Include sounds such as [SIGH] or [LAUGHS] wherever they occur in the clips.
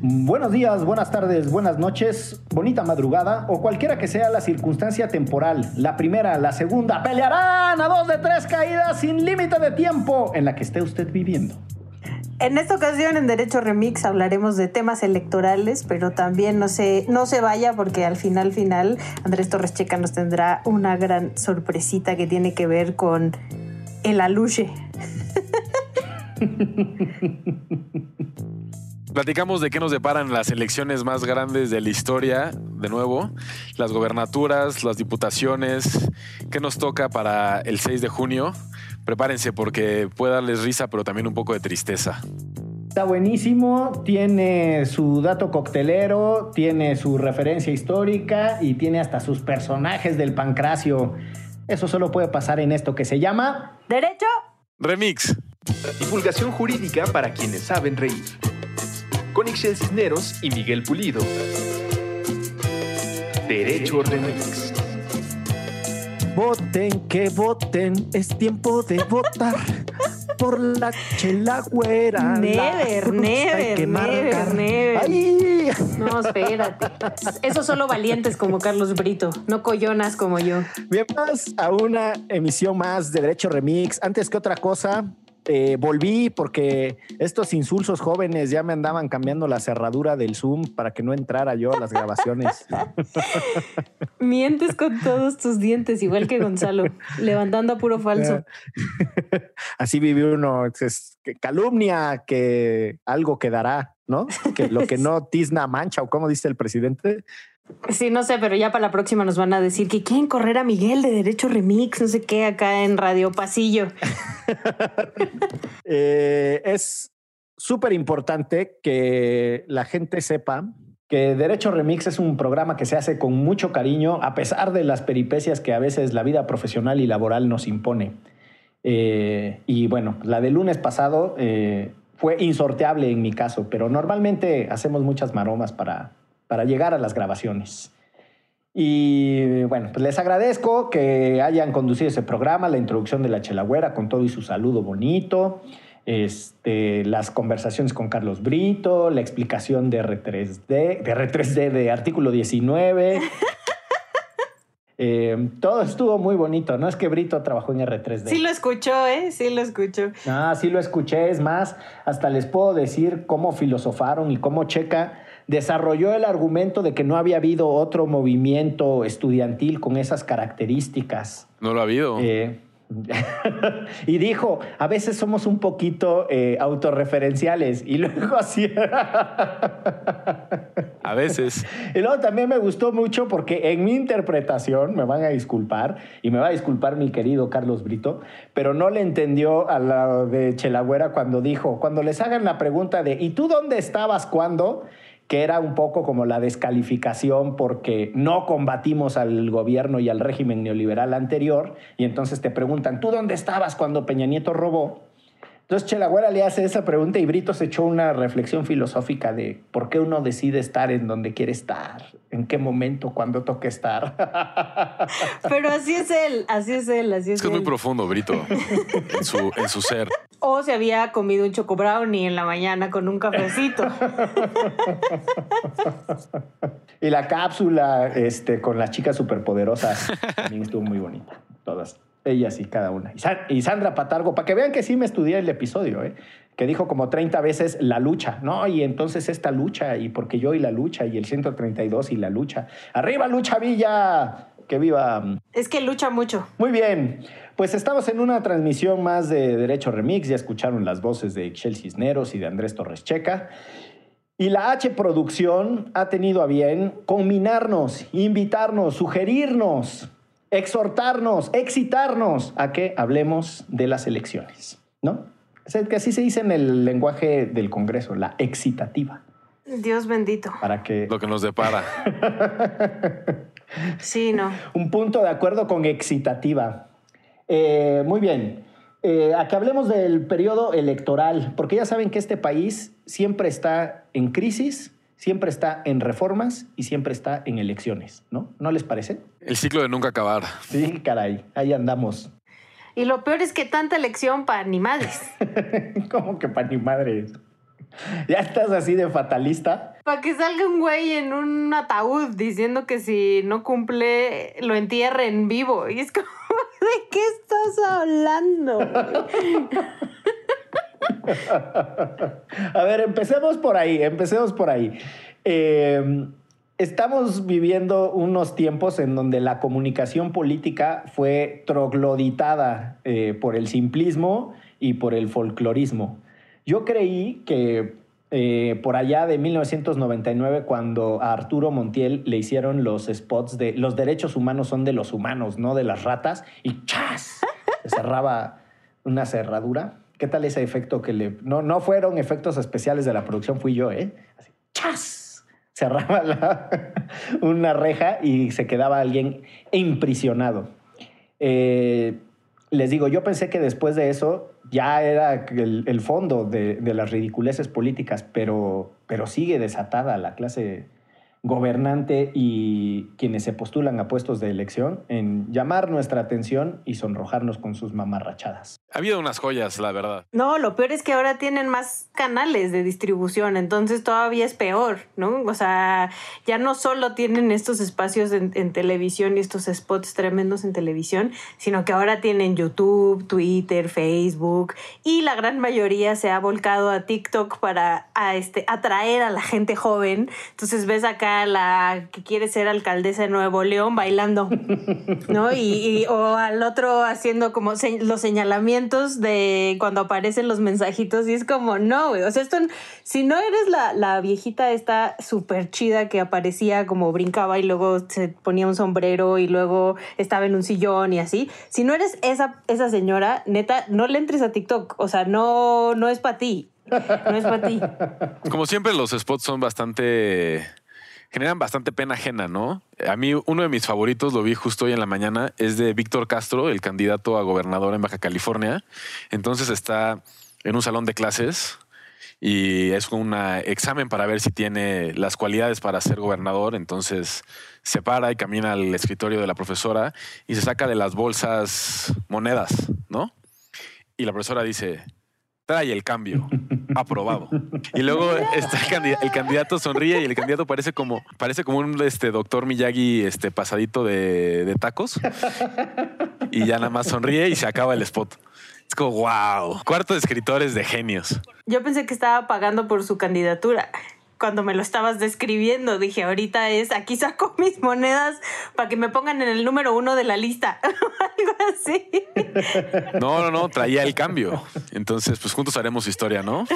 Buenos días, buenas tardes, buenas noches, bonita madrugada o cualquiera que sea la circunstancia temporal. La primera, la segunda, pelearán a dos de tres caídas sin límite de tiempo en la que esté usted viviendo. En esta ocasión en Derecho Remix hablaremos de temas electorales, pero también no se, no se vaya porque al final, final, Andrés Torres Checa nos tendrá una gran sorpresita que tiene que ver con el aluche. [LAUGHS] Platicamos de qué nos deparan las elecciones más grandes de la historia, de nuevo, las gobernaturas, las diputaciones, qué nos toca para el 6 de junio. Prepárense porque puede darles risa, pero también un poco de tristeza. Está buenísimo, tiene su dato coctelero, tiene su referencia histórica y tiene hasta sus personajes del pancracio. Eso solo puede pasar en esto que se llama Derecho Remix. Divulgación jurídica para quienes saben reír. Con Ixel Cisneros y Miguel Pulido. Derecho Remix. Voten, que voten, es tiempo de votar por la chela güera. la Never, cruz never, never, never. ¡Ay! No, espérate. Esos solo valientes como Carlos Brito, no collonas como yo. Bienvenidos a una emisión más de Derecho Remix. Antes que otra cosa, eh, volví porque estos insulsos jóvenes ya me andaban cambiando la cerradura del Zoom para que no entrara yo a las grabaciones. [LAUGHS] Mientes con todos tus dientes, igual que Gonzalo, levantando a puro falso. [LAUGHS] Así vive uno. Es calumnia que algo quedará, ¿no? Que lo que no tizna mancha, o como dice el presidente. Sí, no sé, pero ya para la próxima nos van a decir que quieren correr a Miguel de Derecho Remix, no sé qué, acá en Radio Pasillo. [LAUGHS] Eh, es súper importante que la gente sepa que Derecho Remix es un programa que se hace con mucho cariño, a pesar de las peripecias que a veces la vida profesional y laboral nos impone. Eh, y bueno, la del lunes pasado eh, fue insorteable en mi caso, pero normalmente hacemos muchas maromas para, para llegar a las grabaciones. Y bueno, pues les agradezco que hayan conducido ese programa, la introducción de la Chelagüera con todo y su saludo bonito, este, las conversaciones con Carlos Brito, la explicación de R3D, de R3D de artículo 19. [LAUGHS] Eh, todo estuvo muy bonito, ¿no? Es que Brito trabajó en R3D. Sí lo escuchó, ¿eh? Sí lo escuchó. Ah, sí lo escuché. Es más, hasta les puedo decir cómo filosofaron y cómo Checa desarrolló el argumento de que no había habido otro movimiento estudiantil con esas características. No lo ha habido. Eh, [LAUGHS] y dijo, a veces somos un poquito eh, autorreferenciales. Y luego así... [LAUGHS] A veces. [LAUGHS] Y luego también me gustó mucho porque en mi interpretación, me van a disculpar, y me va a disculpar mi querido Carlos Brito, pero no le entendió a la de Chelagüera cuando dijo, cuando les hagan la pregunta de, ¿y tú dónde estabas cuando? que era un poco como la descalificación porque no combatimos al gobierno y al régimen neoliberal anterior, y entonces te preguntan, ¿tú dónde estabas cuando Peña Nieto robó? Entonces Chelagüera le hace esa pregunta y Brito se echó una reflexión filosófica de por qué uno decide estar en donde quiere estar, en qué momento, cuándo toca estar. [LAUGHS] Pero así es él, así es él, así es, Es que es muy él. profundo, Brito, en su, en su ser. O se había comido un choco brownie en la mañana con un cafecito. [LAUGHS] y la cápsula este, con las chicas superpoderosas también estuvo muy bonita, todas. Ellas y cada una. Y, Sa- y Sandra Patargo, para que vean que sí me estudié el episodio, ¿eh? que dijo como 30 veces la lucha, ¿no? Y entonces esta lucha, y porque yo y la lucha, y el 132 y la lucha. ¡Arriba, lucha Villa! ¡Que viva! es que lucha mucho. Muy bien, pues estamos en una transmisión más de Derecho Remix, ya escucharon las voces de Ixchel Cisneros y de Andrés Torres Checa. Y la H Producción ha tenido a bien combinarnos, invitarnos, sugerirnos, exhortarnos, excitarnos a que hablemos de las elecciones, ¿no? Es el que así se dice en el lenguaje del Congreso, la excitativa, Dios bendito. para que Lo que nos depara. [LAUGHS] Sí, no. Un punto de acuerdo con excitativa. Eh, muy bien. Eh, a que hablemos del periodo electoral, porque ya saben que este país siempre está en crisis, siempre está en reformas y siempre está en elecciones, ¿no? ¿No les parece? El ciclo de nunca acabar. Sí, caray, ahí andamos. Y lo peor es que tanta elección para ni madres. [LAUGHS] Como que para ni madre. ya estás así de fatalista. Para que salga un güey en un ataúd diciendo que si no cumple, lo entierre en vivo. Y es como, [LAUGHS] ¿de qué estás hablando? [LAUGHS] A ver, empecemos por ahí, empecemos por ahí. Eh, estamos viviendo unos tiempos en donde la comunicación política fue trogloditada eh, por el simplismo y por el folclorismo. Yo creí que eh, por allá de 1999, cuando a Arturo Montiel le hicieron los spots de los derechos humanos son de los humanos, no de las ratas, y ¡chas! Se cerraba una cerradura. ¿Qué tal ese efecto que le... No, no fueron efectos especiales de la producción, fui yo, ¿eh? Así, ¡chas! Cerraba [LAUGHS] una reja y se quedaba alguien imprisionado. Eh, les digo, yo pensé que después de eso ya era el, fondo de, de las ridiculeces políticas, pero, pero sigue desatada la clase gobernante y quienes se postulan a puestos de elección en llamar nuestra atención y sonrojarnos con sus mamarrachadas. Ha habido unas joyas, la verdad. No, lo peor es que ahora tienen más canales de distribución, entonces todavía es peor, ¿no? O sea, ya no solo tienen estos espacios en, en televisión y estos spots tremendos en televisión, sino que ahora tienen YouTube, Twitter, Facebook y la gran mayoría se ha volcado a TikTok para a este, atraer a la gente joven. Entonces ves acá la que quiere ser alcaldesa de Nuevo León bailando, ¿no? Y, y- o al otro haciendo como se- los señalamientos de cuando aparecen los mensajitos y es como, no, güey, o sea, esto, si no eres la, la viejita esta súper chida que aparecía como brincaba y luego se ponía un sombrero y luego estaba en un sillón y así, si no eres esa, esa señora, neta, no le entres a TikTok, o sea, no, no es para ti, no es para ti. Como siempre, los spots son bastante. Generan bastante pena ajena, ¿no? A mí, uno de mis favoritos, lo vi justo hoy en la mañana, es de Víctor Castro, el candidato a gobernador en Baja California. Entonces está en un salón de clases y es un examen para ver si tiene las cualidades para ser gobernador. Entonces se para y camina al escritorio de la profesora y se saca de las bolsas monedas, ¿no? Y la profesora dice, trae el cambio, [LAUGHS] aprobado. Y luego [LAUGHS] [LAUGHS] está el, candida- el candidato sonríe y el candidato parece como, parece como un este, doctor Miyagi este, pasadito de, de tacos. Y ya nada más sonríe y se acaba el spot. Es como, wow, cuarto de escritores de genios. Yo pensé que estaba pagando por su candidatura. Cuando me lo estabas describiendo, dije, ahorita es, aquí saco [LAUGHS] mis monedas para que me pongan en el número uno de la lista. [LAUGHS] Algo así. No, no, no, traía el cambio. Entonces, pues juntos haremos historia, ¿no?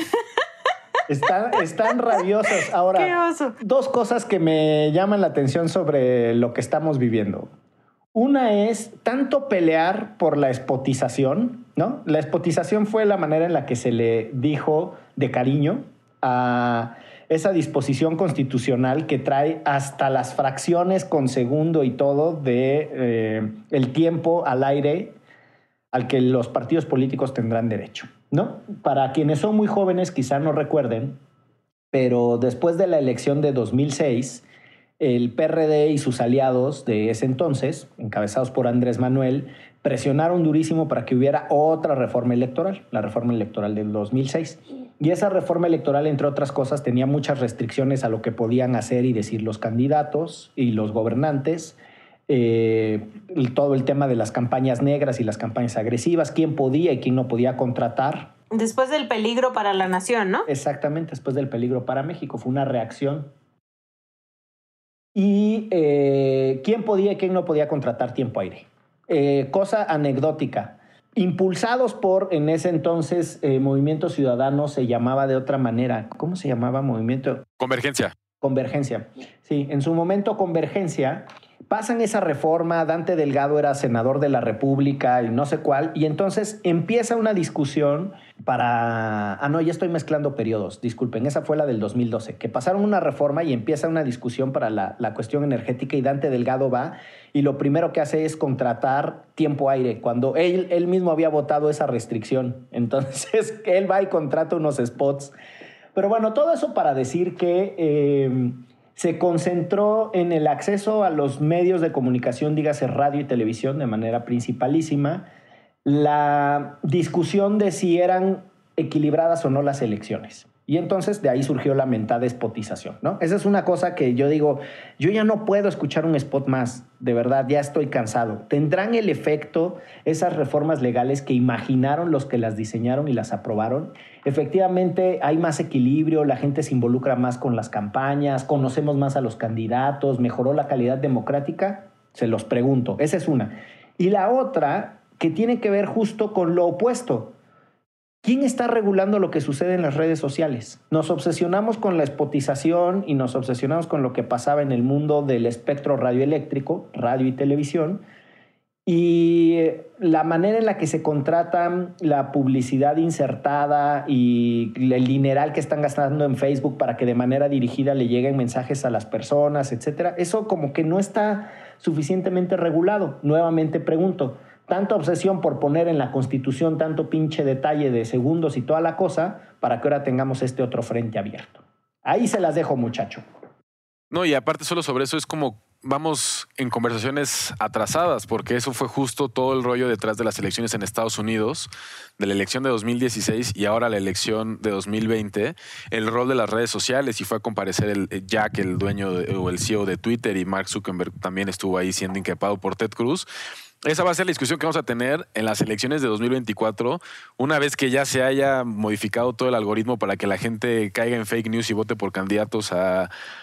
Están, están rabiosos. Ahora, Qué oso. dos cosas que me llaman la atención sobre lo que estamos viviendo. Una es tanto pelear por la espotización, ¿no? La espotización fue la manera en la que se le dijo de cariño a esa disposición constitucional que trae hasta las fracciones con segundo y todo de eh, el tiempo al aire al que los partidos políticos tendrán derecho, ¿no? Para quienes son muy jóvenes quizá no recuerden, pero después de la elección de 2006, el PRD y sus aliados de ese entonces, encabezados por Andrés Manuel, presionaron durísimo para que hubiera otra reforma electoral, la reforma electoral del 2006. Y esa reforma electoral, entre otras cosas, tenía muchas restricciones a lo que podían hacer y decir los candidatos y los gobernantes, eh, todo el tema de las campañas negras y las campañas agresivas, quién podía y quién no podía contratar. Después del peligro para la nación, ¿no? Exactamente, después del peligro para México, fue una reacción. Y eh, quién podía y quién no podía contratar tiempo aire. Eh, cosa anecdótica. Impulsados por, en ese entonces, eh, Movimiento Ciudadano se llamaba de otra manera. ¿Cómo se llamaba Movimiento? Convergencia. Convergencia. Sí, en su momento Convergencia, pasan esa reforma, Dante Delgado era senador de la República y no sé cuál, y entonces empieza una discusión para... Ah, no, ya estoy mezclando periodos, disculpen, esa fue la del 2012, que pasaron una reforma y empieza una discusión para la, la cuestión energética y Dante Delgado va y lo primero que hace es contratar tiempo aire, cuando él, mismo había votado esa restricción. [LAUGHS] Entonces, él va y contrata unos spots pero bueno, todo eso para decir que eh, se concentró en el acceso a los medios de comunicación, dígase radio y televisión, de manera principalísima, la discusión de si eran equilibradas o no las elecciones. Y entonces de ahí surgió la mentada spotización, ¿no? Esa es una cosa que yo digo, yo ya no puedo escuchar un spot más, de verdad, ya estoy cansado. ¿Tendrán el efecto esas reformas legales que imaginaron los que las diseñaron y las aprobaron? Efectivamente, hay más equilibrio, la gente se involucra más con las campañas, conocemos más a los candidatos, mejoró la calidad democrática, se los pregunto, esa es una. Y la otra, que tiene que ver justo con lo opuesto ¿Quién está regulando lo que sucede en las redes sociales? Nos obsesionamos con la espotización y nos obsesionamos con lo que pasaba en el mundo del espectro radioeléctrico, radio y televisión, y la manera en la que se contratan la publicidad insertada y el dineral que están gastando en Facebook para que de manera dirigida le lleguen mensajes a las personas, etcétera, eso como que no está suficientemente regulado. Nuevamente pregunto, tanta obsesión por poner en la Constitución tanto pinche detalle de segundos y toda la cosa para que ahora tengamos este otro frente abierto. Ahí se las dejo, muchacho. No, y aparte solo sobre eso es como vamos en conversaciones atrasadas, porque eso fue justo todo el rollo detrás de las elecciones en Estados Unidos, de la elección de 2016 y ahora la elección de 2020, el rol de las redes sociales y fue a comparecer el Jack, el dueño o el CEO de Twitter y Mark Zuckerberg también estuvo ahí siendo inquepado por Ted Cruz esa va a ser la discusión que vamos a tener en las elecciones de 2024, una vez que ya se haya modificado todo el algoritmo para que la gente caiga en fake news y vote por candidatos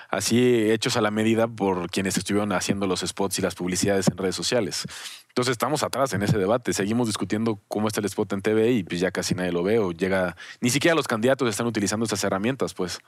así hechos a la medida por quienes estuvieron haciendo los spots y las publicidades en redes sociales. Entonces estamos atrás en ese debate, seguimos discutiendo cómo está el spot en TV y pues ya casi nadie lo ve o llega, ni siquiera los candidatos están utilizando estas herramientas, pues.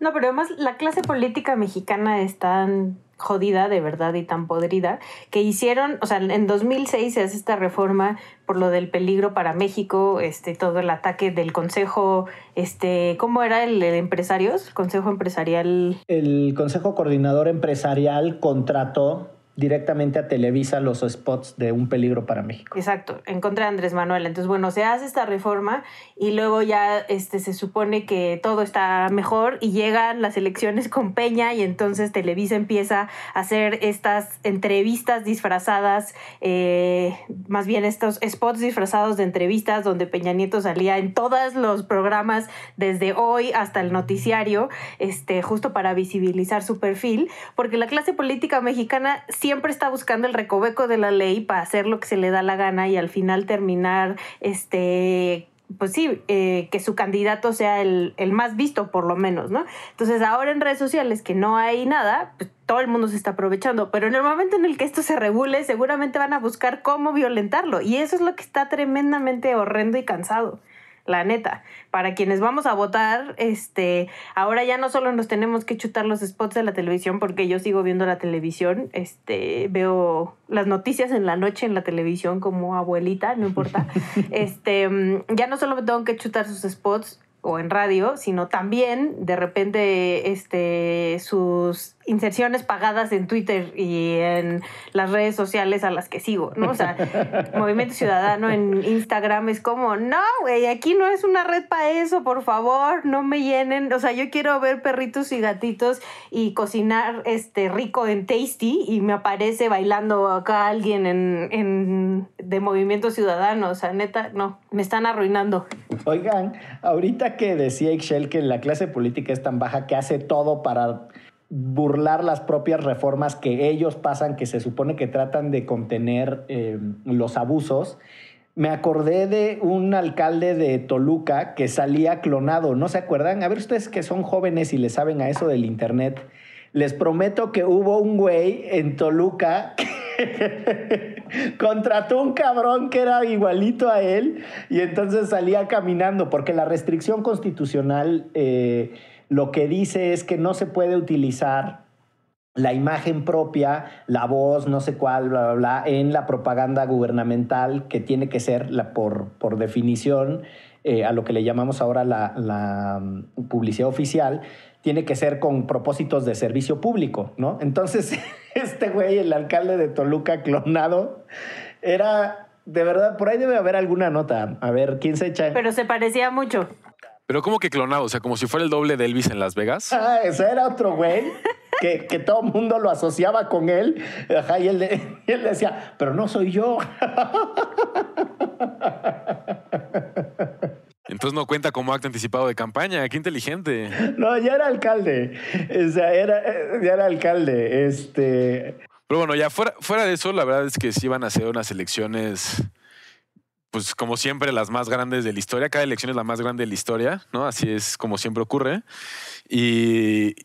No, pero además la clase política mexicana es tan jodida de verdad y tan podrida que hicieron, o sea, en 2006 se hace esta reforma por lo del peligro para México, este todo el ataque del Consejo, este, ¿cómo era el, el empresarios? Consejo empresarial. El Consejo Coordinador Empresarial contrató directamente a Televisa los spots de un peligro para México. Exacto, en contra Andrés Manuel. Entonces, bueno, se hace esta reforma y luego ya este, se supone que todo está mejor y llegan las elecciones con Peña y entonces Televisa empieza a hacer estas entrevistas disfrazadas, eh, más bien estos spots disfrazados de entrevistas donde Peña Nieto salía en todos los programas desde hoy hasta el noticiario, este, justo para visibilizar su perfil, porque la clase política mexicana siempre está buscando el recoveco de la ley para hacer lo que se le da la gana y al final terminar, este, pues sí, eh, que su candidato sea el, el, más visto por lo menos, ¿no? Entonces ahora en redes sociales que no hay nada, pues todo el mundo se está aprovechando, pero en el momento en el que esto se regule, seguramente van a buscar cómo violentarlo y eso es lo que está tremendamente horrendo y cansado la neta. Para quienes vamos a votar, este, ahora ya no solo nos tenemos que chutar los spots de la televisión, porque yo sigo viendo la televisión, este, veo las noticias en la noche en la televisión como abuelita, no importa. [LAUGHS] este, mm, ya no solo me tengo que chutar sus spots o en radio, sino también de repente este, sus inserciones pagadas en Twitter y en las redes sociales a las que sigo, ¿no? O sea, [LAUGHS] Movimiento Ciudadano en Instagram es como, no, güey, aquí no es una red para eso, por favor, no me llenen. O sea, yo quiero ver perritos y gatitos y cocinar este rico en Tasty y me aparece bailando acá alguien en, en de Movimiento Ciudadano. O sea, neta, no, me están arruinando. Oigan, ahorita que decía Ixchel que la clase política es tan baja que hace todo para burlar las propias reformas que ellos pasan, que se supone que tratan de contener eh, los abusos. Me acordé de un alcalde de Toluca que salía clonado, ¿no se acuerdan? A ver ustedes que son jóvenes y le saben a eso del Internet. Les prometo que hubo un güey en Toluca que [LAUGHS] contrató un cabrón que era igualito a él y entonces salía caminando, porque la restricción constitucional... Eh, lo que dice es que no se puede utilizar la imagen propia, la voz, no sé cuál, bla, bla, bla, en la propaganda gubernamental, que tiene que ser, la, por, por definición, eh, a lo que le llamamos ahora la, la, mm, publicidad oficial, tiene que ser con propósitos de servicio público, ¿no? Entonces, [LAUGHS] este güey, el alcalde de Toluca clonado, era, de verdad, por ahí debe haber alguna nota. A ver, ¿quién se echa? Pero se parecía mucho. Pero como que clonado, o sea, como si fuera el doble de Elvis en Las Vegas. Ah, ese era otro güey. Que, que, todo el mundo lo asociaba con él. Ajá, y, él, y él decía, pero no soy yo. Entonces no cuenta como acto anticipado de campaña. Qué inteligente. No, ya era alcalde. O sea, era, ya era alcalde. Este. Pero bueno, ya fuera, fuera de eso, la verdad es que sí van a ser unas elecciones, pues como siempre, las más grandes de la historia. Cada elección es la más grande de la historia, ¿no? Así es como siempre ocurre. Y,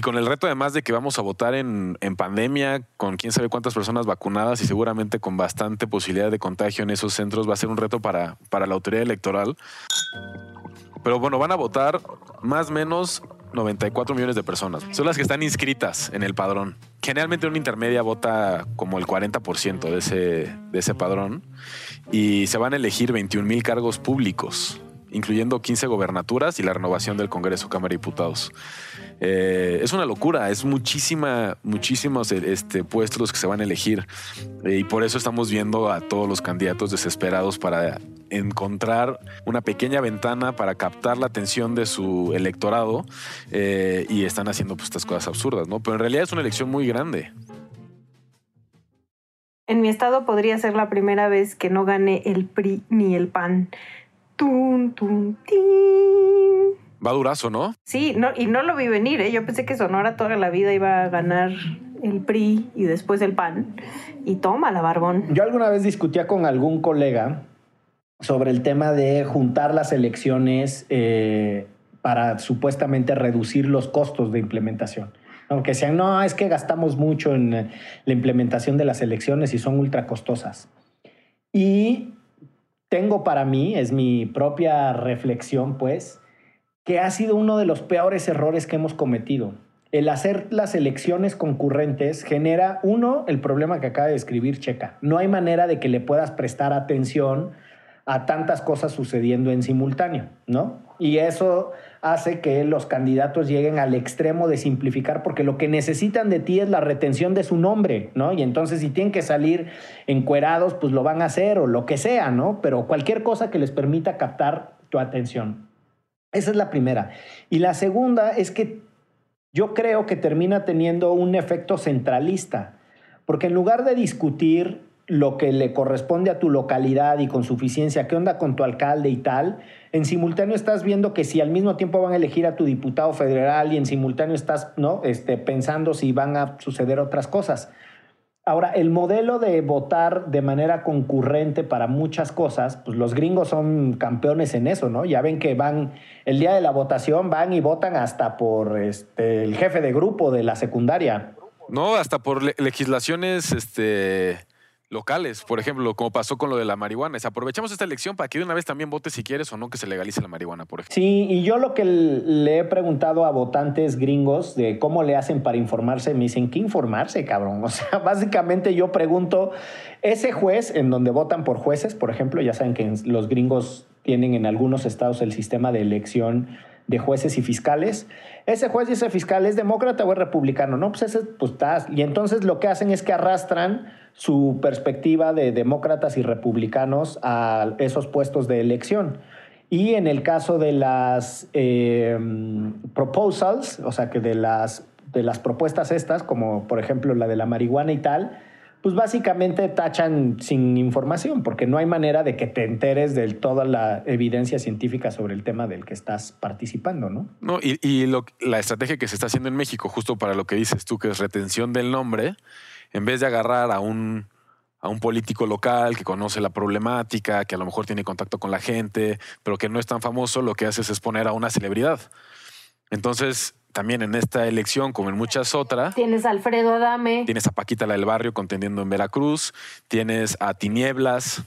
con el reto además de que vamos a votar en, en, pandemia, con quién sabe cuántas personas vacunadas y seguramente con bastante posibilidad de contagio en esos centros, va a ser un reto para, para la autoridad electoral. Pero bueno, van a votar más o menos 94 millones de personas. Son las que están inscritas en el padrón. Generalmente una intermedia vota como el 40% de ese, de ese padrón y se van a elegir 21 mil cargos públicos, incluyendo 15 gobernaturas y la renovación del Congreso Cámara de Diputados. Eh, es una locura, es muchísima, muchísimos este, puestos los que se van a elegir. Eh, y por eso estamos viendo a todos los candidatos desesperados para encontrar una pequeña ventana para captar la atención de su electorado eh, y están haciendo pues, estas cosas absurdas, ¿no? Pero en realidad es una elección muy grande. En mi estado podría ser la primera vez que no gane el PRI ni el PAN. Tun, tun, tin. Va durazo, ¿no? Sí, no, y no lo vi venir, ¿eh? Yo pensé que Sonora toda la vida iba a ganar el PRI y después el PAN. Y toma la barbón. Yo alguna vez discutía con algún colega sobre el tema de juntar las elecciones eh, para supuestamente reducir los costos de implementación. Aunque sean, no, es que gastamos mucho en eh, la implementación de las elecciones y son ultra costosas. Y tengo para mí, es mi propia reflexión, pues, que ha sido uno de los peores errores que hemos cometido. El hacer las elecciones concurrentes genera, uno, el problema que acaba de describir Checa. No hay manera de que le puedas prestar atención a tantas cosas sucediendo en simultáneo, ¿no? Y eso hace que los candidatos lleguen al extremo de simplificar porque lo que necesitan de ti es la retención de su nombre, ¿no? Y entonces si tienen que salir encuerados, pues lo van a hacer o lo que sea, ¿no? Pero cualquier cosa que les permita captar tu atención. Esa es la primera. Y la segunda es que yo creo que termina teniendo un efecto centralista, porque en lugar de discutir lo que le corresponde a tu localidad y con suficiencia, qué onda con tu alcalde y tal, en simultáneo estás viendo que si al mismo tiempo van a elegir a tu diputado federal y en simultáneo estás ¿no? este, pensando si van a suceder otras cosas. Ahora, el modelo de votar de manera concurrente para muchas cosas, pues los gringos son campeones en eso, ¿no? Ya ven que van, el día de la votación van y votan hasta por este, el jefe de grupo de la secundaria. No, hasta por le legislaciones este, locales, por ejemplo, como pasó con lo de la marihuana. Es, aprovechamos esta elección para que de una vez también vote si quieres o no que se legalice la marihuana, por ejemplo. Sí, y yo lo que le he preguntado a votantes gringos de cómo le hacen para informarse, me dicen, ¿qué informarse, cabrón? [LAUGHS] O sea, básicamente yo pregunto, ese juez en donde votan por jueces, por ejemplo, ya saben que los gringos tienen en algunos estados el sistema de elección de jueces y fiscales. Ese juez y ese fiscal es demócrata o es republicano, ¿no? Pues ese, pues está. Y entonces lo que hacen es que arrastran su perspectiva de demócratas y republicanos a esos puestos de elección. Y en el caso de las eh, proposals, o sea, que de las, de las propuestas estas, como por ejemplo la de la marihuana y tal, pues básicamente tachan sin información, porque no hay manera de que te enteres de toda la evidencia científica sobre el tema del que estás participando, ¿no? No, y, la estrategia que se está haciendo en México, justo para lo que dices tú, que es retención del nombre, en vez de agarrar a un, a un político local que conoce la problemática, que a lo mejor tiene contacto con la gente, pero que no es tan famoso, lo que haces es poner a una celebridad. Entonces, también en esta elección, como en muchas otras. Tienes a Alfredo Adame. Tienes a Paquita la del Barrio contendiendo en Veracruz. Tienes a Tinieblas.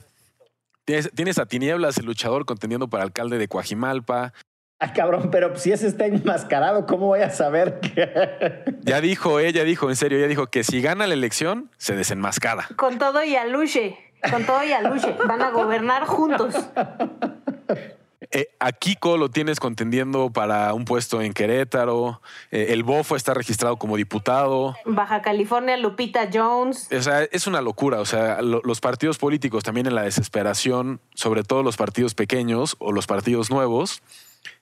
Tienes, tienes a Tinieblas, el luchador contendiendo para alcalde de Coajimalpa. Ay, cabrón, pero si ese está enmascarado, ¿cómo voy a saber que.? [LAUGHS] Ya dijo, ella dijo, en serio, ella dijo que si gana la elección, se desenmascara. Con todo y aluche. Con todo y aluche. Van a gobernar juntos. Eh, a Kiko lo tienes contendiendo para un puesto en Querétaro. Eh, el Bofo está registrado como diputado. Baja California, Lupita Jones. O sea, es una locura. O sea, lo, los partidos políticos también en la desesperación, sobre todo los partidos pequeños o los partidos nuevos,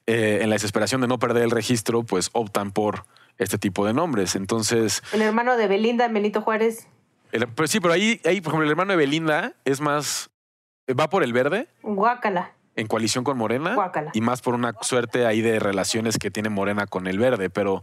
eh, en la desesperación de no perder el registro, pues optan por este tipo de nombres. Entonces. El hermano de Belinda, Benito Juárez. El, pero sí, pero ahí, ahí, por ejemplo, el hermano de Belinda es más. ¿Va por el verde? Guácala. En coalición con Morena y más por una suerte ahí de relaciones que tiene Morena con el verde, pero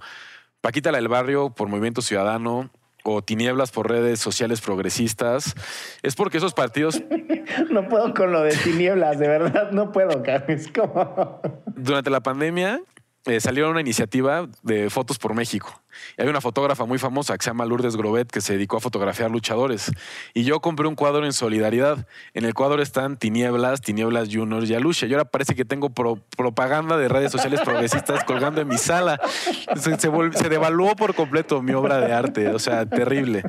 Paquita la del Barrio por Movimiento Ciudadano o Tinieblas por redes sociales progresistas, es porque esos partidos... [LAUGHS] no puedo con lo de Tinieblas, de verdad, no puedo, es como... Durante la pandemia, eh, salió una iniciativa de fotos por México. Y hay una fotógrafa muy famosa que se llama Lourdes Grobet que se dedicó a fotografiar luchadores. Y yo compré un cuadro en solidaridad. En el cuadro están Tinieblas, Tinieblas Juniors y Aluche. Y ahora parece que tengo propaganda de redes sociales progresistas colgando en mi sala. Se, se, devaluó por completo mi obra de arte. O sea, terrible.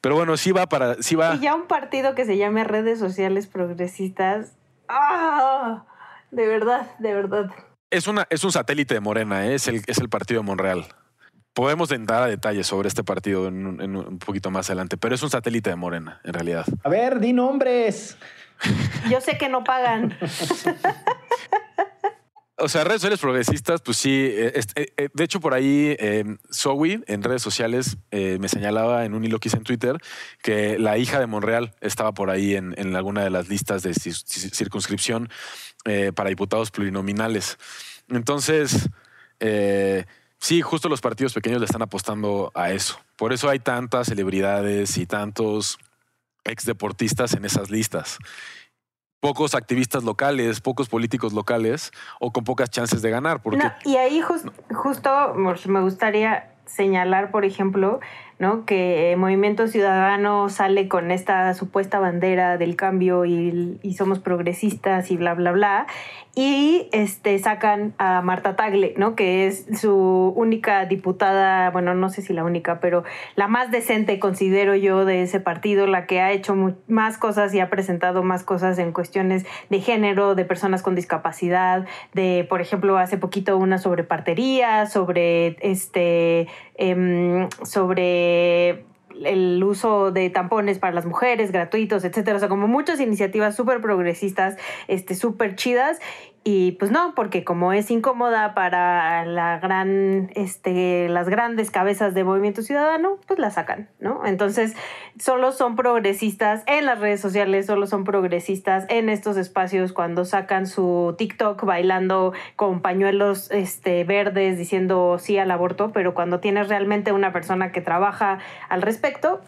Pero bueno, sí va para. Sí va. Y ya un partido que se llame redes sociales progresistas. ¡Ah! De verdad, de verdad. Es, una, es un satélite de Morena, ¿eh? es, el, es el partido de Monreal. Podemos entrar a detalles sobre este partido en, en, un poquito más adelante, pero es un satélite de Morena, en realidad. A ver, di nombres. Yo sé que no pagan. O sea, redes sociales progresistas, pues sí. Eh, eh, de hecho, por ahí, eh, en redes sociales me señalaba en un hilo que hice en Twitter que la hija de Monreal estaba por ahí en, en alguna de las listas de circunscripción para diputados plurinominales. Entonces, sí, justo los partidos pequeños le están apostando a eso. Por eso hay tantas celebridades y tantos ex deportistas en esas listas pocos activistas locales, pocos políticos locales o con pocas chances de ganar. Porque... y ahí justo me gustaría señalar, por ejemplo, ¿no? que Movimiento Ciudadano sale con esta supuesta bandera del cambio y, somos progresistas y bla, bla, bla, y este, sacan a Marta Tagle, ¿no? que es su única diputada, bueno, no sé si la única, pero la más decente, considero yo, de ese partido, la que ha hecho más cosas y ha presentado más cosas en cuestiones de género, de personas con discapacidad, de, por ejemplo, hace poquito una sobre partería, sobre este Em, sobre el uso de tampones para las mujeres gratuitos, etcétera. O sea, como muchas iniciativas súper progresistas, este, súper chidas. Y pues no, porque como es incómoda para la gran, este, las grandes cabezas de Movimiento Ciudadano, pues la sacan, ¿no? Entonces, solo son progresistas en las redes sociales, solo son progresistas en estos espacios cuando sacan su TikTok bailando con pañuelos este, verdes diciendo sí al aborto, pero cuando tienes realmente una persona que trabaja al respecto,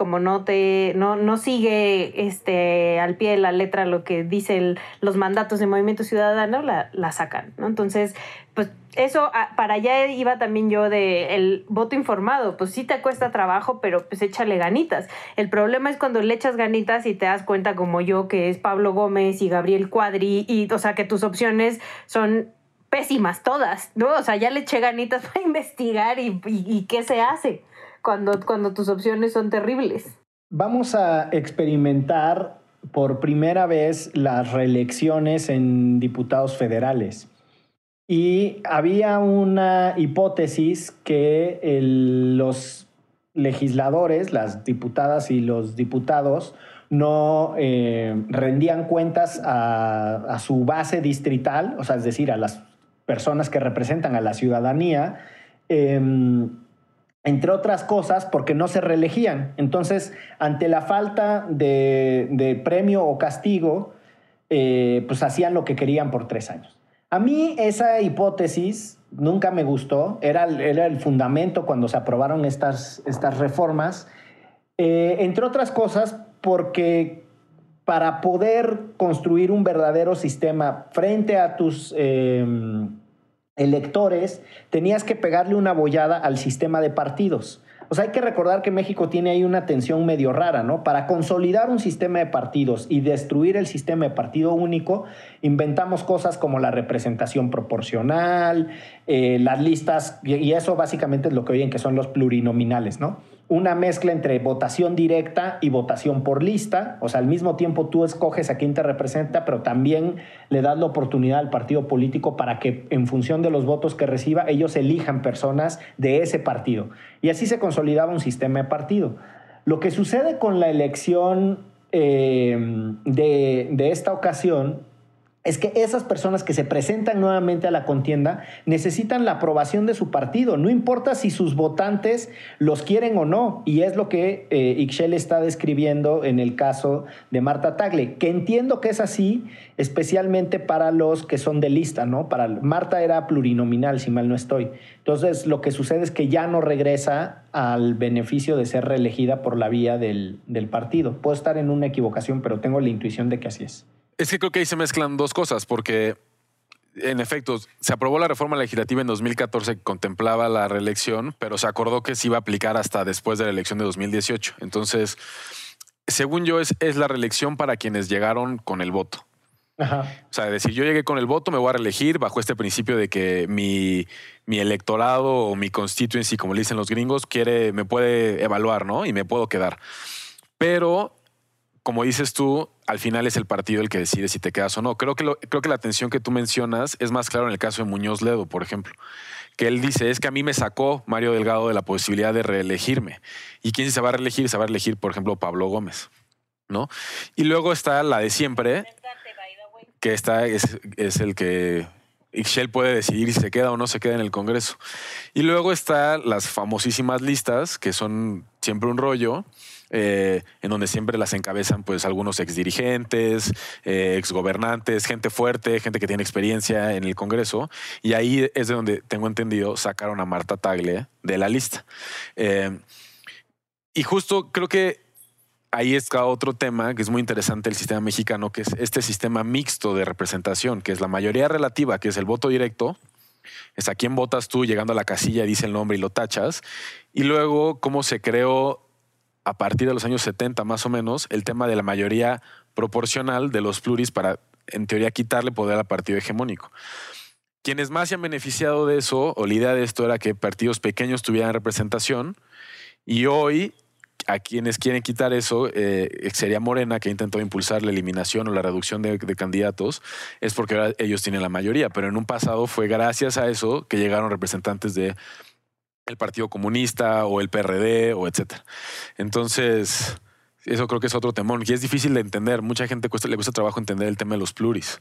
como no te no, no sigue este al pie de la letra lo que dicen los mandatos de Movimiento Ciudadano, la, la sacan, ¿no? Entonces, pues eso ah, para allá iba también yo de el voto informado, pues sí te cuesta trabajo, pero pues échale ganitas. El problema es cuando le echas ganitas y te das cuenta como yo que es Pablo Gómez y Gabriel Cuadri y o sea, que tus opciones son pésimas todas, ¿no? O sea, ya le eché ganitas [LAUGHS] para investigar y, y qué se hace cuando, cuando tus opciones son terribles. Vamos a experimentar por primera vez las reelecciones en diputados federales. Y había una hipótesis que los legisladores, las diputadas y los diputados, no eh, rendían cuentas a, su base distrital, o sea, es decir, a las personas que representan a la ciudadanía, em, entre otras cosas, porque no se reelegían. Entonces, ante la falta de, premio o castigo, eh, pues hacían lo que querían por tres años. A mí esa hipótesis nunca me gustó, era, el fundamento cuando se aprobaron estas, reformas, eh, entre otras cosas porque para poder construir un verdadero sistema frente a tus... Eh, electores, tenías que pegarle una bollada al sistema de partidos. O sea, hay que recordar que México tiene ahí una tensión medio rara, ¿no? Para consolidar un sistema de partidos y destruir el sistema de partido único, inventamos cosas como la representación proporcional, eh, las listas, y eso básicamente es lo que oyen que son los plurinominales, ¿no? Una mezcla entre votación directa y votación por lista. O sea, al mismo tiempo tú escoges a quién te representa, pero también le das la oportunidad al partido político para que en función de los votos que reciba, ellos elijan personas de ese partido. Y así se consolidaba un sistema de partido. Lo que sucede con la elección eh, de, de esta ocasión es que esas personas que se presentan nuevamente a la contienda necesitan la aprobación de su partido, no importa si sus votantes los quieren o no, y es lo que eh, Ixchel está describiendo en el caso de Marta Tagle, que entiendo que es así, especialmente para los que son de lista, ¿no? Para Marta era plurinominal, si mal no estoy. Entonces, lo que sucede es que ya no regresa al beneficio de ser reelegida por la vía del, del partido. Puedo estar en una equivocación, pero tengo la intuición de que así es. Es que creo que ahí se mezclan dos cosas, porque en efecto, se aprobó la reforma legislativa en 2014 que contemplaba la reelección, pero se acordó que se iba a aplicar hasta después de la elección de 2018. Entonces, según yo, es, es la reelección para quienes llegaron con el voto. Ajá. O sea, decir, yo llegué con el voto, me voy a reelegir bajo este principio de que mi, mi electorado o mi constituency, como le dicen los gringos, quiere, me puede evaluar, ¿no? Y me puedo quedar. Pero, como dices tú, al final es el partido el que decide si te quedas o no. Creo que, creo que la tensión que tú mencionas es más claro en el caso de Muñoz Ledo, por ejemplo, que él dice, es que a mí me sacó Mario Delgado de la posibilidad de reelegirme. ¿Y quién se va a reelegir? Se va a reelegir, por ejemplo, Pablo Gómez, ¿no? Y luego está la de siempre, que está, es, es el que Ixchel puede decidir si se queda o no se queda en el Congreso. Y luego está las famosísimas listas, que son siempre un rollo, eh, en donde siempre las encabezan pues algunos exdirigentes, eh, exgobernantes, gente fuerte, gente que tiene experiencia en el Congreso. Y ahí es de donde tengo entendido sacaron a Marta Tagle de la lista. Eh, y justo creo que ahí está otro tema que es muy interesante del sistema mexicano, que es este sistema mixto de representación, que es la mayoría relativa, que es el voto directo. Es a quién votas tú llegando a la casilla, dice el nombre y lo tachas. Y luego cómo se creó a partir de los años 70 más o menos el tema de la mayoría proporcional de los pluris para, en teoría, quitarle poder al partido hegemónico. Quienes más se han beneficiado de eso, o la idea de esto era que partidos pequeños tuvieran representación, y hoy a quienes quieren quitar eso, eh, sería Morena, que intentó impulsar la eliminación o la reducción de, de candidatos, es porque ahora ellos tienen la mayoría, pero en un pasado fue gracias a eso que llegaron representantes de el Partido Comunista o el PRD o etcétera. Entonces, eso creo que es otro temor y es difícil de entender. Mucha gente cuesta- le cuesta trabajo entender el tema de los pluris.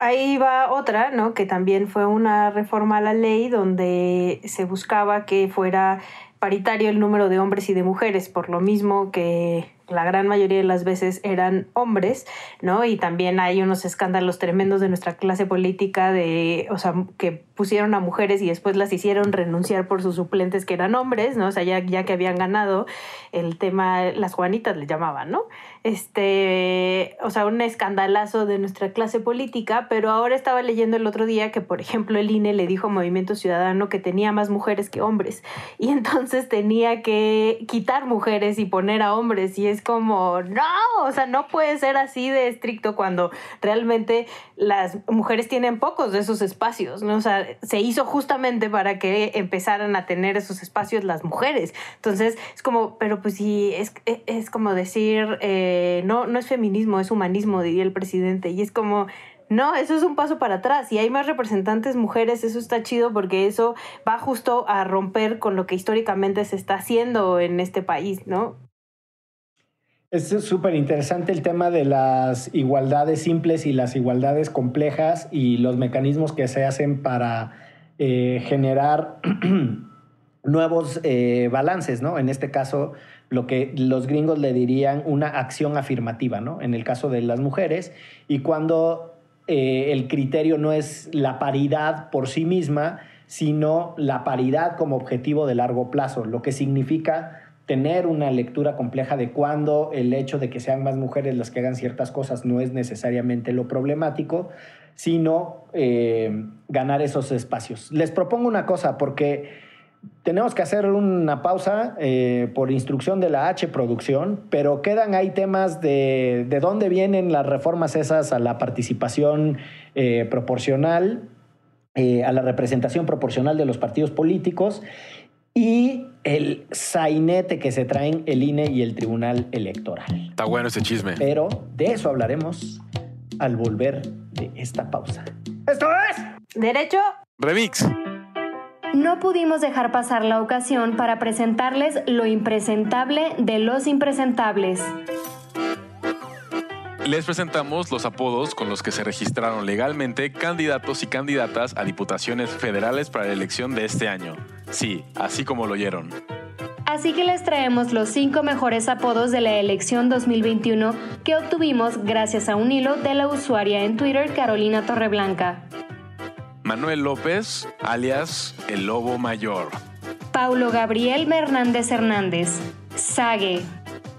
Ahí va otra, ¿no? Que también fue una reforma a la ley donde se buscaba que fuera paritario el número de hombres y de mujeres, por lo mismo que la gran mayoría de las veces eran hombres, ¿no? Y también hay unos escándalos tremendos de nuestra clase política de, o sea, que pusieron a mujeres y después las hicieron renunciar por sus suplentes que eran hombres, ¿no? O sea, ya, ya que habían ganado el tema, las Juanitas le llamaban, ¿no? Este, o sea, un escandalazo de nuestra clase política, pero ahora estaba leyendo el otro día que, por ejemplo, el INE le dijo a Movimiento Ciudadano que tenía más mujeres que hombres [LAUGHS] y entonces tenía que quitar mujeres y poner a hombres y es como, no, o sea, no puede ser así de estricto cuando realmente las mujeres tienen pocos de esos espacios, ¿no? O sea, se hizo justamente para que empezaran a tener esos espacios las mujeres. Entonces, es como, pero pues sí, es, es como decir, eh, no, no es feminismo, es humanismo, diría el presidente. Y es como, no, eso es un paso para atrás. Si hay más representantes mujeres, eso está chido porque eso va justo a romper con lo que históricamente se está haciendo en este país, ¿no? Es súper interesante el tema de las igualdades simples y las igualdades complejas y los mecanismos que se hacen para eh, generar [CLEARS THROAT] nuevos eh, balances, ¿no? En este caso, lo que los gringos le dirían una acción afirmativa, ¿no? En el caso de las mujeres. Y cuando eh, el criterio no es la paridad por sí misma, sino la paridad como objetivo de largo plazo, lo que significa tener una lectura compleja de cuándo el hecho de que sean más mujeres las que hagan ciertas cosas no es necesariamente lo problemático, sino eh, ganar esos espacios. Les propongo una cosa, porque tenemos que hacer una pausa eh, por instrucción de la H Producción, pero quedan ahí temas de, de dónde vienen las reformas esas a la participación eh, proporcional, eh, a la representación proporcional de los partidos políticos y el sainete que se traen el INE y el Tribunal Electoral. Está bueno ese chisme. Pero de eso hablaremos al volver de esta pausa. Esto es Derecho Remix. No pudimos dejar pasar la ocasión para presentarles lo impresentable de los impresentables. les presentamos los apodos con los que se registraron legalmente candidatos y candidatas a diputaciones federales para la elección de este año. Sí, así como lo oyeron. Así que les traemos los cinco mejores apodos de la elección 2021 que obtuvimos gracias a un hilo de la usuaria en Twitter Carolina Torreblanca. Manuel López, alias El Lobo Mayor. Paulo Gabriel Hernández Hernández. Sague.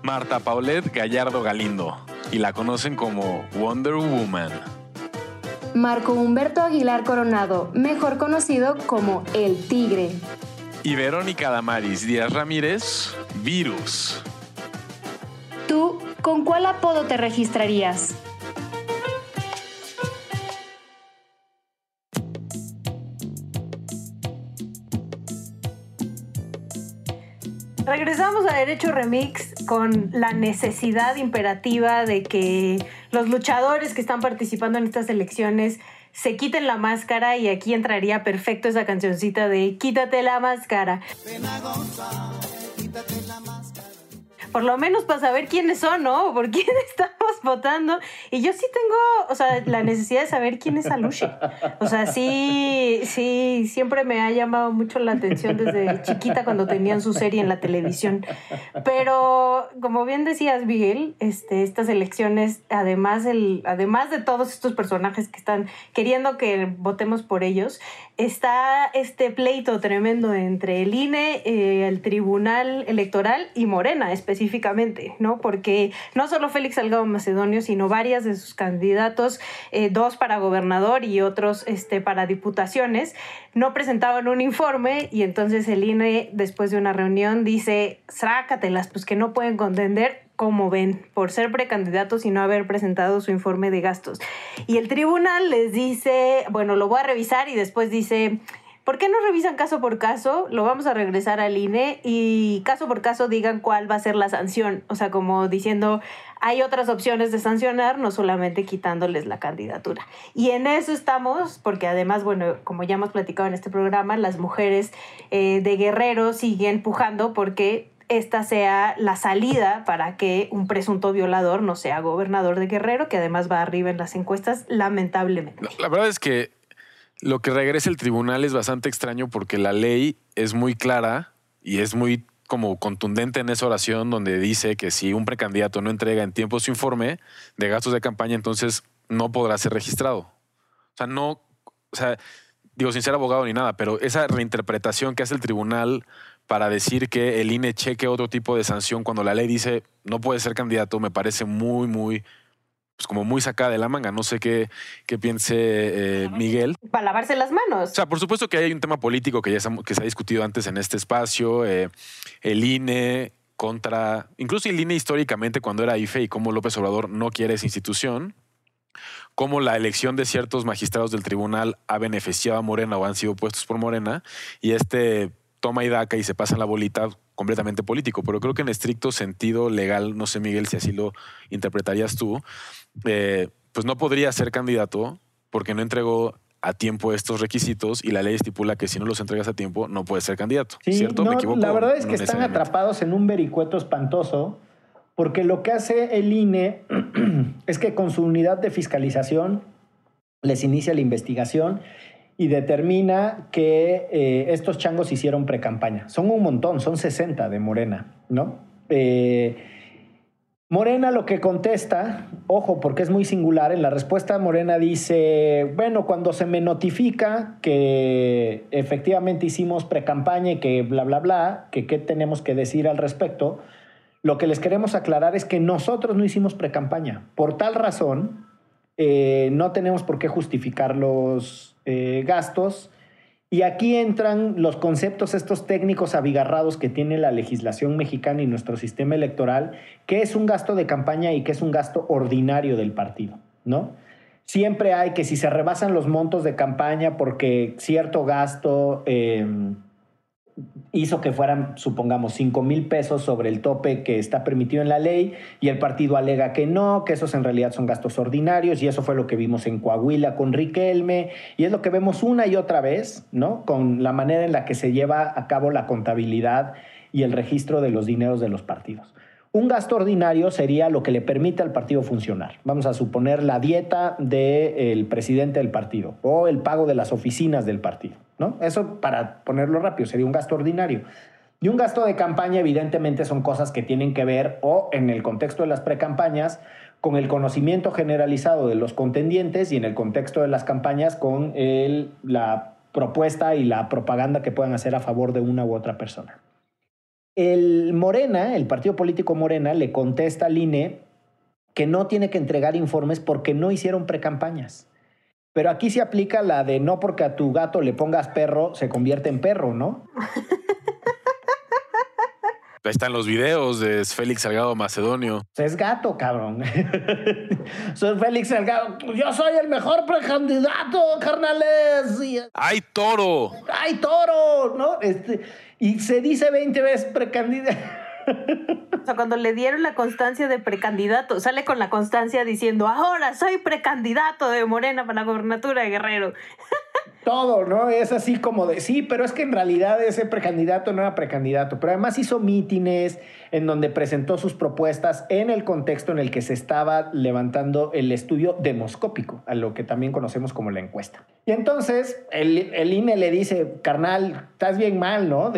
Marta Paulette Gallardo Galindo. Y la conocen como Wonder Woman. Marco Humberto Aguilar Coronado, mejor conocido como El Tigre. Y Verónica Damaris Díaz Ramírez, Virus. ¿Tú con cuál apodo te registrarías? Regresamos a Derecho Remix con la necesidad imperativa de que los luchadores que están participando en estas elecciones se quiten la máscara y aquí entraría perfecto esa cancioncita de Quítate la máscara. Por lo menos para saber quiénes son, ¿no? ¿Por quién [LAUGHS] estamos votando? Y yo sí tengo, o sea, la necesidad de saber quién es Aluche. O sea, sí, sí, siempre me ha llamado mucho la atención desde chiquita cuando tenían su serie en la televisión. Pero, como bien decías, Miguel, este, estas elecciones, además, el, además de todos estos personajes que están queriendo que votemos por ellos, está este pleito tremendo entre el INE, eh, el Tribunal Electoral y Morena específicamente, ¿no? Porque no solo Félix Salgado Macedonio, sino varias de sus candidatos, eh, dos para gobernador y otros este, para diputaciones, no presentaban un informe y entonces el INE, después de una reunión, dice, sácatelas, pues que no pueden contender como ven, por ser precandidatos y no haber presentado su informe de gastos. Y el tribunal les dice, bueno, lo voy a revisar y después dice, ¿por qué no revisan caso por caso? Lo vamos a regresar al INE y caso por caso digan cuál va a ser la sanción. O sea, como diciendo, hay otras opciones de sancionar, no solamente quitándoles la candidatura. Y en eso estamos, porque además, bueno, como ya hemos platicado en este programa, las mujeres eh, de Guerrero siguen empujando porque esta sea la salida para que un presunto violador no sea gobernador de Guerrero, que además va arriba en las encuestas, lamentablemente. La, verdad es que lo que regresa el tribunal es bastante extraño porque la ley es muy clara y es muy como contundente en esa oración donde dice que si un precandidato no entrega en tiempo su informe de gastos de campaña, entonces no podrá ser registrado. O sea, no, o sea, digo sin ser abogado ni nada, pero esa reinterpretación que hace el tribunal para decir que el INE cheque otro tipo de sanción cuando la ley dice no puede ser candidato, me parece muy, muy, pues como muy sacada de la manga. No sé qué, qué piense eh, Miguel. Para lavarse las manos. O sea, por supuesto que hay un tema político que ya se, que se ha discutido antes en este espacio. Eh, el INE contra, incluso el INE históricamente cuando era IFE y cómo López Obrador no quiere esa institución, cómo la elección de ciertos magistrados del tribunal ha beneficiado a Morena o han sido puestos por Morena y este toma y daca y se pasa la bolita completamente político. Pero creo que en estricto sentido legal, no sé Miguel si así lo interpretarías tú, eh, pues no podría ser candidato porque no entregó a tiempo estos requisitos y la ley estipula que si no los entregas a tiempo no puedes ser candidato. ¿Cierto? ¿Me equivoco? La verdad es que están atrapados en un vericueto espantoso porque lo que hace el INE [CLEARS THROAT] es que con su unidad de fiscalización les inicia la investigación y determina que eh, estos changos hicieron pre-campaña. Son un montón, son 60 de Morena, ¿no? Eh, Morena lo que contesta, ojo, porque es muy singular, en la respuesta Morena dice, bueno, cuando se me notifica que efectivamente hicimos pre-campaña y que bla, bla, bla, que qué tenemos que decir al respecto, lo que les queremos aclarar es que nosotros no hicimos pre-campaña. Por tal razón, eh, no tenemos por qué justificar los eh, gastos. Y aquí entran los conceptos estos técnicos abigarrados que tiene la legislación mexicana y nuestro sistema electoral, que es un gasto de campaña y que es un gasto ordinario del partido, ¿no? Siempre hay que si se rebasan los montos de campaña porque cierto gasto... Eh, hizo que fueran, supongamos, 5 mil pesos sobre el tope que está permitido en la ley y el partido alega que no, que esos en realidad son gastos ordinarios y eso fue lo que vimos en Coahuila con Riquelme y es lo que vemos una y otra vez, ¿no? Con la manera en la que se lleva a cabo la contabilidad y el registro de los dineros de los partidos. Un gasto ordinario sería lo que le permite al partido funcionar. Vamos a suponer la dieta del presidente del partido o el pago de las oficinas del partido. ¿No? Eso, para ponerlo rápido, sería un gasto ordinario. Y un gasto de campaña, evidentemente, son cosas que tienen que ver, o en el contexto de las precampañas, con el conocimiento generalizado de los contendientes y en el contexto de las campañas con la propuesta y la propaganda que puedan hacer a favor de una u otra persona. El Morena, el partido político Morena, le contesta al INE que no tiene que entregar informes porque no hicieron precampañas. Pero aquí se aplica la de no porque a tu gato le pongas perro, se convierte en perro, ¿no? Ahí están los videos de Félix Salgado Macedonio. Es gato, cabrón. [LAUGHS] soy Félix Salgado. Yo soy el mejor precandidato, carnales. ¡Ay, toro! ¡Ay, toro! ¿No? Este, y se dice 20 veces precandidato. O sea, cuando le dieron la constancia de precandidato, sale con la constancia diciendo, ahora soy precandidato de Morena para la gobernatura de Guerrero. Todo, ¿no? Es así como de, sí, pero es que en realidad ese precandidato no era precandidato, pero además hizo mítines en donde presentó sus propuestas en el contexto en el que se estaba levantando el estudio demoscópico, a lo que también conocemos como la encuesta. Y entonces el, el INE le dice, carnal, estás bien mal, ¿no?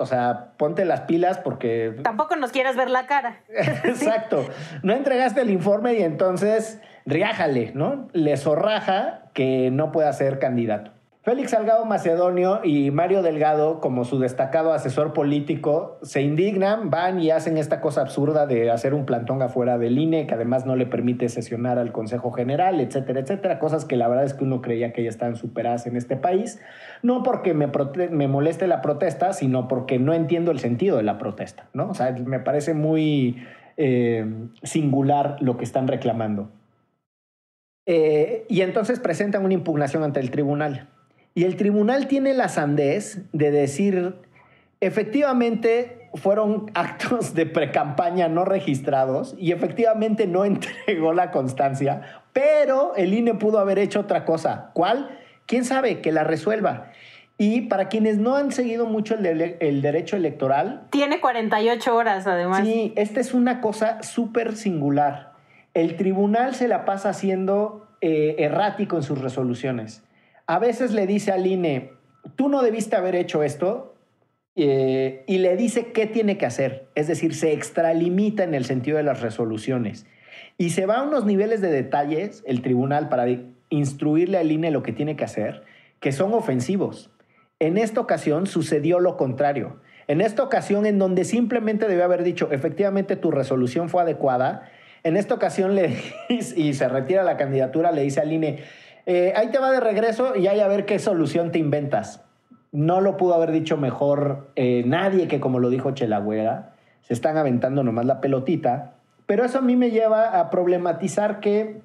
O sea, ponte las pilas porque... Tampoco nos quieras ver la cara. [LAUGHS] Exacto. No entregaste el informe y entonces riájale, ¿no? Le zorraja que no pueda ser candidato. Félix Salgado Macedonio y Mario Delgado, como su destacado asesor político, se indignan, van y hacen esta cosa absurda de hacer un plantón afuera del INE, que además no le permite sesionar al Consejo General, etcétera, etcétera. Cosas que la verdad es que uno creía que ya estaban superadas en este país. No porque me, me moleste la protesta, sino porque no entiendo el sentido de la protesta, ¿no? O sea, me parece muy eh, singular lo que están reclamando. Eh, y entonces presentan una impugnación ante el tribunal. Y el tribunal tiene la sandez de decir, efectivamente fueron [LAUGHS] actos de precampaña no registrados y efectivamente no [LAUGHS] entregó la constancia, pero el INE pudo haber hecho otra cosa. ¿Cuál? ¿Quién sabe? Que la resuelva. Y para quienes no han seguido mucho el, el, derecho electoral... Tiene 48 horas además. Sí, esta es una cosa súper singular. El tribunal se la pasa siendo eh, errático en sus resoluciones a veces le dice al INE, tú no debiste haber hecho esto, eh, y le dice qué tiene que hacer. Es decir, se extralimita en el sentido de las resoluciones. Y se va a unos niveles de detalles el tribunal para instruirle al INE lo que tiene que hacer, que son ofensivos. En esta ocasión sucedió lo contrario. En esta ocasión, en donde simplemente debió haber dicho, efectivamente tu resolución fue adecuada, en esta ocasión le [LAUGHS] y se retira la candidatura, le dice al INE, eh, ahí te va de regreso y ahí a ver qué solución te inventas. No lo pudo haber dicho mejor eh, nadie que como lo dijo Chelagüera. Se están aventando nomás la pelotita. Pero eso a mí me lleva a problematizar que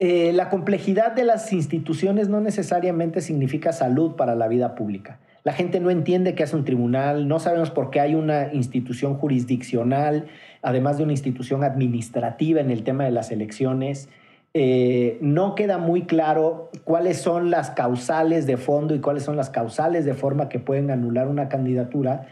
eh, la complejidad de las instituciones no necesariamente significa salud para la vida pública. La gente no entiende qué hace un tribunal, no sabemos por qué hay una institución jurisdiccional, además de una institución administrativa en el tema de las elecciones. Eh, no queda muy claro cuáles son las causales de fondo y cuáles son las causales de forma que pueden anular una candidatura.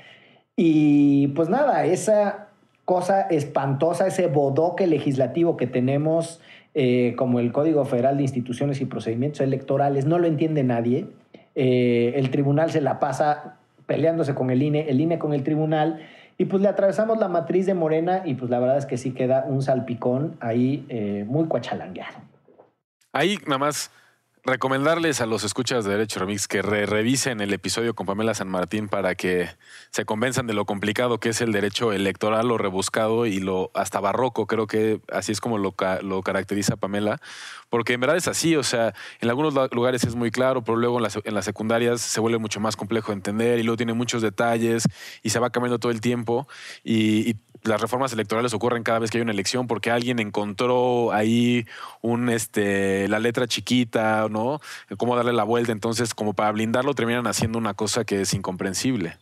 Y pues nada, esa cosa espantosa, ese bodoque legislativo que tenemos eh, como el Código Federal de Instituciones y Procedimientos Electorales, no lo entiende nadie. Eh, el tribunal se la pasa peleándose con el INE, el INE con el tribunal y pues le atravesamos la matriz de Morena y pues la verdad es que sí queda un salpicón ahí eh, muy cuachalangueado. Ahí nada más recomendarles a los escuchas de Derecho Remix que revisen el episodio con Pamela San Martín para que se convenzan de lo complicado que es el derecho electoral, lo rebuscado y lo hasta barroco, creo que así es como lo, caracteriza Pamela, porque en verdad es así, o sea, en algunos lugares es muy claro, pero luego en las, en secundarias se vuelve mucho más complejo de entender y luego tiene muchos detalles y se va cambiando todo el tiempo. Y las reformas electorales ocurren cada vez que hay una elección porque alguien encontró ahí un este la letra chiquita, ¿no? Cómo darle la vuelta, entonces como para blindarlo terminan haciendo una cosa que es incomprensible.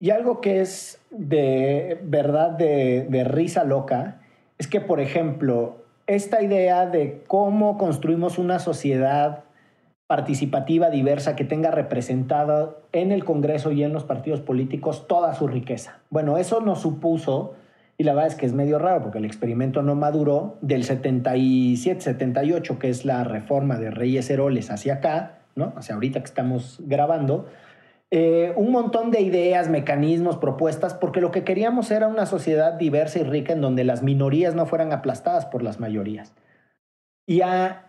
Y algo que es de verdad de, de risa loca es que, por ejemplo, esta idea de cómo construimos una sociedad participativa, diversa, que tenga representada en el Congreso y en los partidos políticos toda su riqueza. Bueno, eso nos supuso Y la verdad es que es medio raro porque el experimento no maduró del 77, 78, que es la reforma de Reyes Heroles hacia acá, ¿no? Hacia ahorita que estamos grabando. Eh, un montón de ideas, mecanismos, propuestas, porque lo que queríamos era una sociedad diversa y rica en donde las minorías no fueran aplastadas por las mayorías. Y a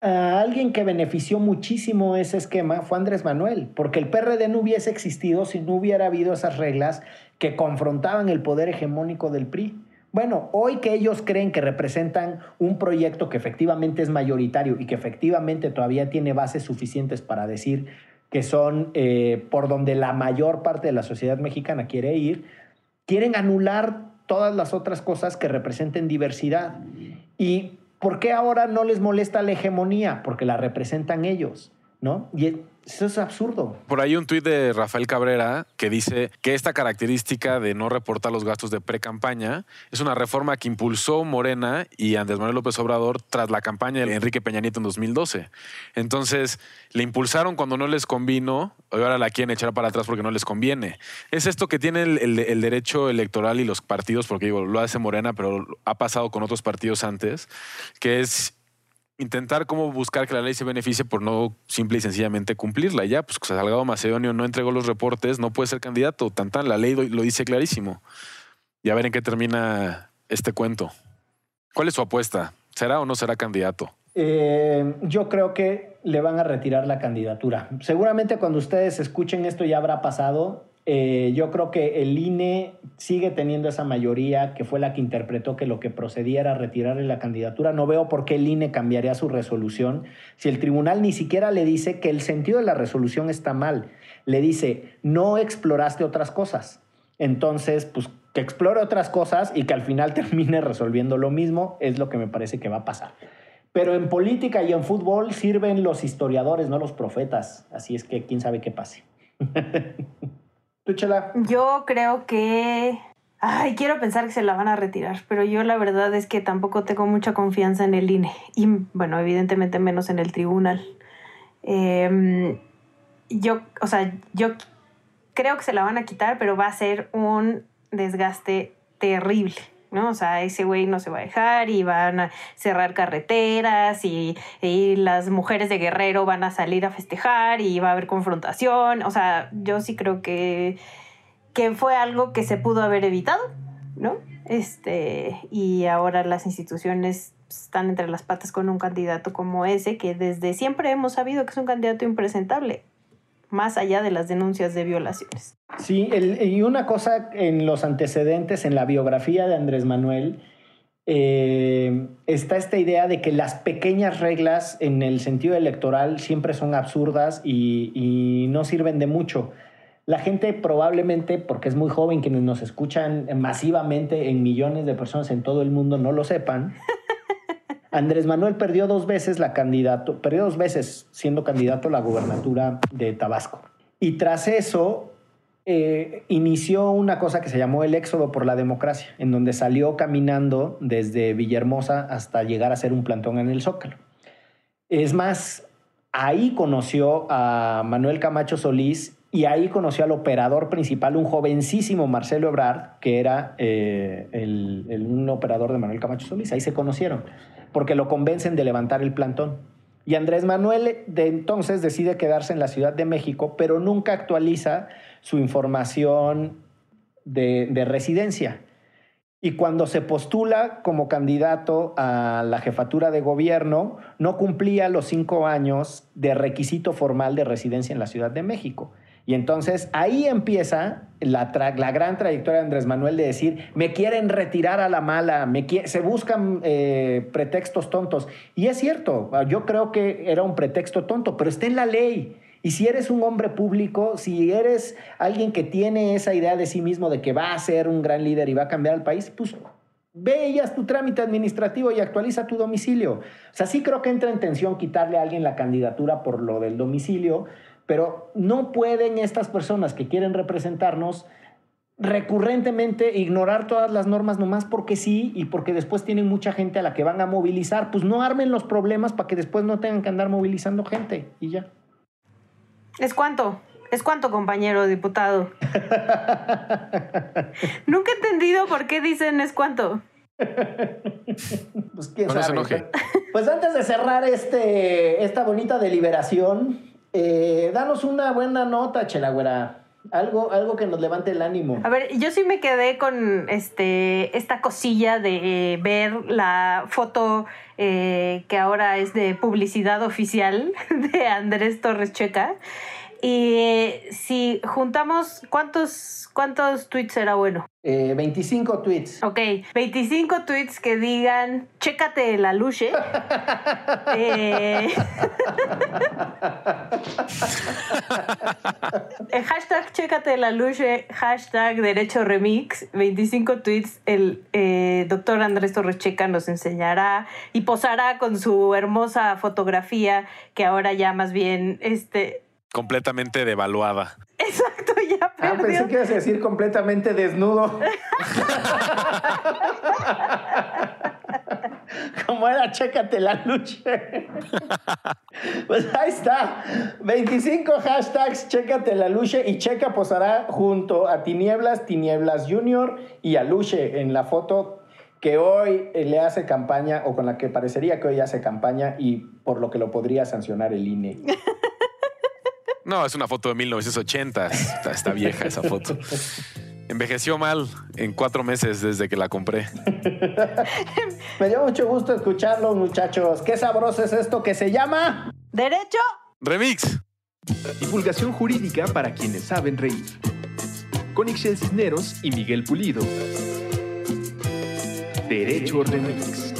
alguien que benefició muchísimo ese esquema fue Andrés Manuel, porque el PRD no hubiese existido si no hubiera habido esas reglas que confrontaban el poder hegemónico del PRI. Bueno, hoy que ellos creen que representan un proyecto que efectivamente es mayoritario y que efectivamente todavía tiene bases suficientes para decir que son eh, por donde la mayor parte de la sociedad mexicana quiere ir, quieren anular todas las otras cosas que representen diversidad. ¿Y por qué ahora no les molesta la hegemonía? Porque la representan ellos, ¿no? Y eso es absurdo. Por ahí un tuit de Rafael Cabrera que dice que esta característica de no reportar los gastos de pre-campaña es una reforma que impulsó Morena y Andrés Manuel López Obrador tras la campaña de Enrique Peña Nieto en 2012. Entonces, le impulsaron cuando no les convino y ahora la quieren echar para atrás porque no les conviene. Es esto que tiene el, el- derecho electoral y los partidos, porque digo, lo hace Morena, pero ha pasado con otros partidos antes, que es intentar cómo buscar que la ley se beneficie por no simple y sencillamente cumplirla. Ya, pues Salgado Macedonio no entregó los reportes, no puede ser candidato. Tan la ley lo, lo dice clarísimo. Y a ver en qué termina este cuento. ¿Cuál es su apuesta? ¿Será o no será candidato? Eh, yo creo que le van a retirar la candidatura. Seguramente cuando ustedes escuchen esto ya habrá pasado. Eh, yo creo que el INE sigue teniendo esa mayoría que fue la que interpretó que lo que procedía era retirarle la candidatura. No veo por qué el INE cambiaría su resolución si el tribunal ni siquiera le dice que el sentido de la resolución está mal. Le dice, no exploraste otras cosas. Entonces, pues que explore otras cosas y que al final [LAUGHS] termine resolviendo lo mismo es lo que me parece que va a pasar. Pero en política y en fútbol sirven los historiadores, no los profetas. Así es que quién sabe qué pase. [LAUGHS] Yo creo que. Ay, quiero pensar que se la van a retirar, pero yo la verdad es que tampoco tengo mucha confianza en el INE. Y bueno, evidentemente menos en el tribunal. Eh, yo, o sea, yo creo que se la van a quitar, pero va a ser un desgaste terrible. ¿No? O sea, ese güey no se va a dejar y van a cerrar carreteras y, y, las mujeres de Guerrero van a salir a festejar y va a haber confrontación. O sea, yo sí creo que, que fue algo que se pudo haber evitado, ¿no? Este, y ahora las instituciones están entre las patas con un candidato como ese, que desde siempre hemos sabido que es un candidato impresentable más allá de las denuncias de violaciones. Sí, el, y una cosa en los antecedentes, en la biografía de Andrés Manuel, eh, está esta idea de que las pequeñas reglas en el sentido electoral siempre son absurdas y, y no sirven de mucho. La gente probablemente, porque es muy joven, quienes nos escuchan masivamente en millones de personas en todo el mundo, no lo sepan. [LAUGHS] Andrés Manuel perdió dos veces la candidato, perdió dos veces siendo candidato a la gubernatura de Tabasco. Y tras eso eh, inició una cosa que se llamó el éxodo por la democracia, en donde salió caminando desde Villahermosa hasta llegar a ser un plantón en el Zócalo. Es más, ahí conoció a Manuel Camacho Solís y ahí conoció al operador principal, un jovencísimo Marcelo Ebrard, que era eh, el, un operador de Manuel Camacho Solís. Ahí se conocieron porque lo convencen de levantar el plantón. Y Andrés Manuel de entonces decide quedarse en la Ciudad de México, pero nunca actualiza su información de, de, residencia. Y cuando se postula como candidato a la jefatura de gobierno, no cumplía los cinco años de requisito formal de residencia en la Ciudad de México. Y entonces ahí empieza la, gran trayectoria de Andrés Manuel de decir, me quieren retirar a la mala, se buscan eh, pretextos tontos. Y es cierto, yo creo que era un pretexto tonto, pero está en la ley. Y si eres un hombre público, si eres alguien que tiene esa idea de sí mismo de que va a ser un gran líder y va a cambiar el país, pues ve haz tu trámite administrativo y actualiza tu domicilio. O sea, sí creo que entra en tensión quitarle a alguien la candidatura por lo del domicilio, pero no pueden estas personas que quieren representarnos recurrentemente ignorar todas las normas nomás porque sí y porque después tienen mucha gente a la que van a movilizar. Pues no armen los problemas para que después no tengan que andar movilizando gente y ya. ¿Es cuánto? ¿Es cuánto, compañero diputado? [LAUGHS] Nunca he entendido por qué dicen es cuánto. [LAUGHS] Pues quién sabe. [LAUGHS] Pues antes de cerrar este, esta bonita deliberación, eh, danos una buena nota, Chelagüera. Algo, algo que nos levante el ánimo. A ver, yo sí me quedé con este, esta cosilla de ver la foto eh, que ahora es de publicidad oficial [LAUGHS] de Andrés Torres Checa. Y si juntamos, ¿cuántos, cuántos tweets era bueno? 25 eh, tweets. Ok, 25 tweets que digan, chécate la luche. [LAUGHS] eh... [LAUGHS] hashtag chécate la luche, hashtag derecho remix, 25 tweets. El eh, doctor Andrés Torres Checa nos enseñará y posará con su hermosa fotografía que ahora ya más bien este completamente devaluada. Exacto, ya perdió. Ah, pensé que ibas a decir completamente desnudo. [LAUGHS] Como era, chécate la lucha. pues ahí está. 25 hashtags, chécate la luche y Checa posará junto a Tinieblas, Tinieblas Junior y a Luche en la foto que hoy le hace campaña o con la que parecería que hoy hace campaña y por lo que lo podría sancionar el INE. [LAUGHS] No, es una foto de 1980. Está, vieja esa foto. Envejeció mal en cuatro meses desde que la compré. [LAUGHS] Me dio mucho gusto escucharlo, muchachos. Qué sabroso es esto que se llama Derecho Remix. Divulgación jurídica para quienes saben reír. Con Ixel Cisneros y Miguel Pulido. Derecho Remix.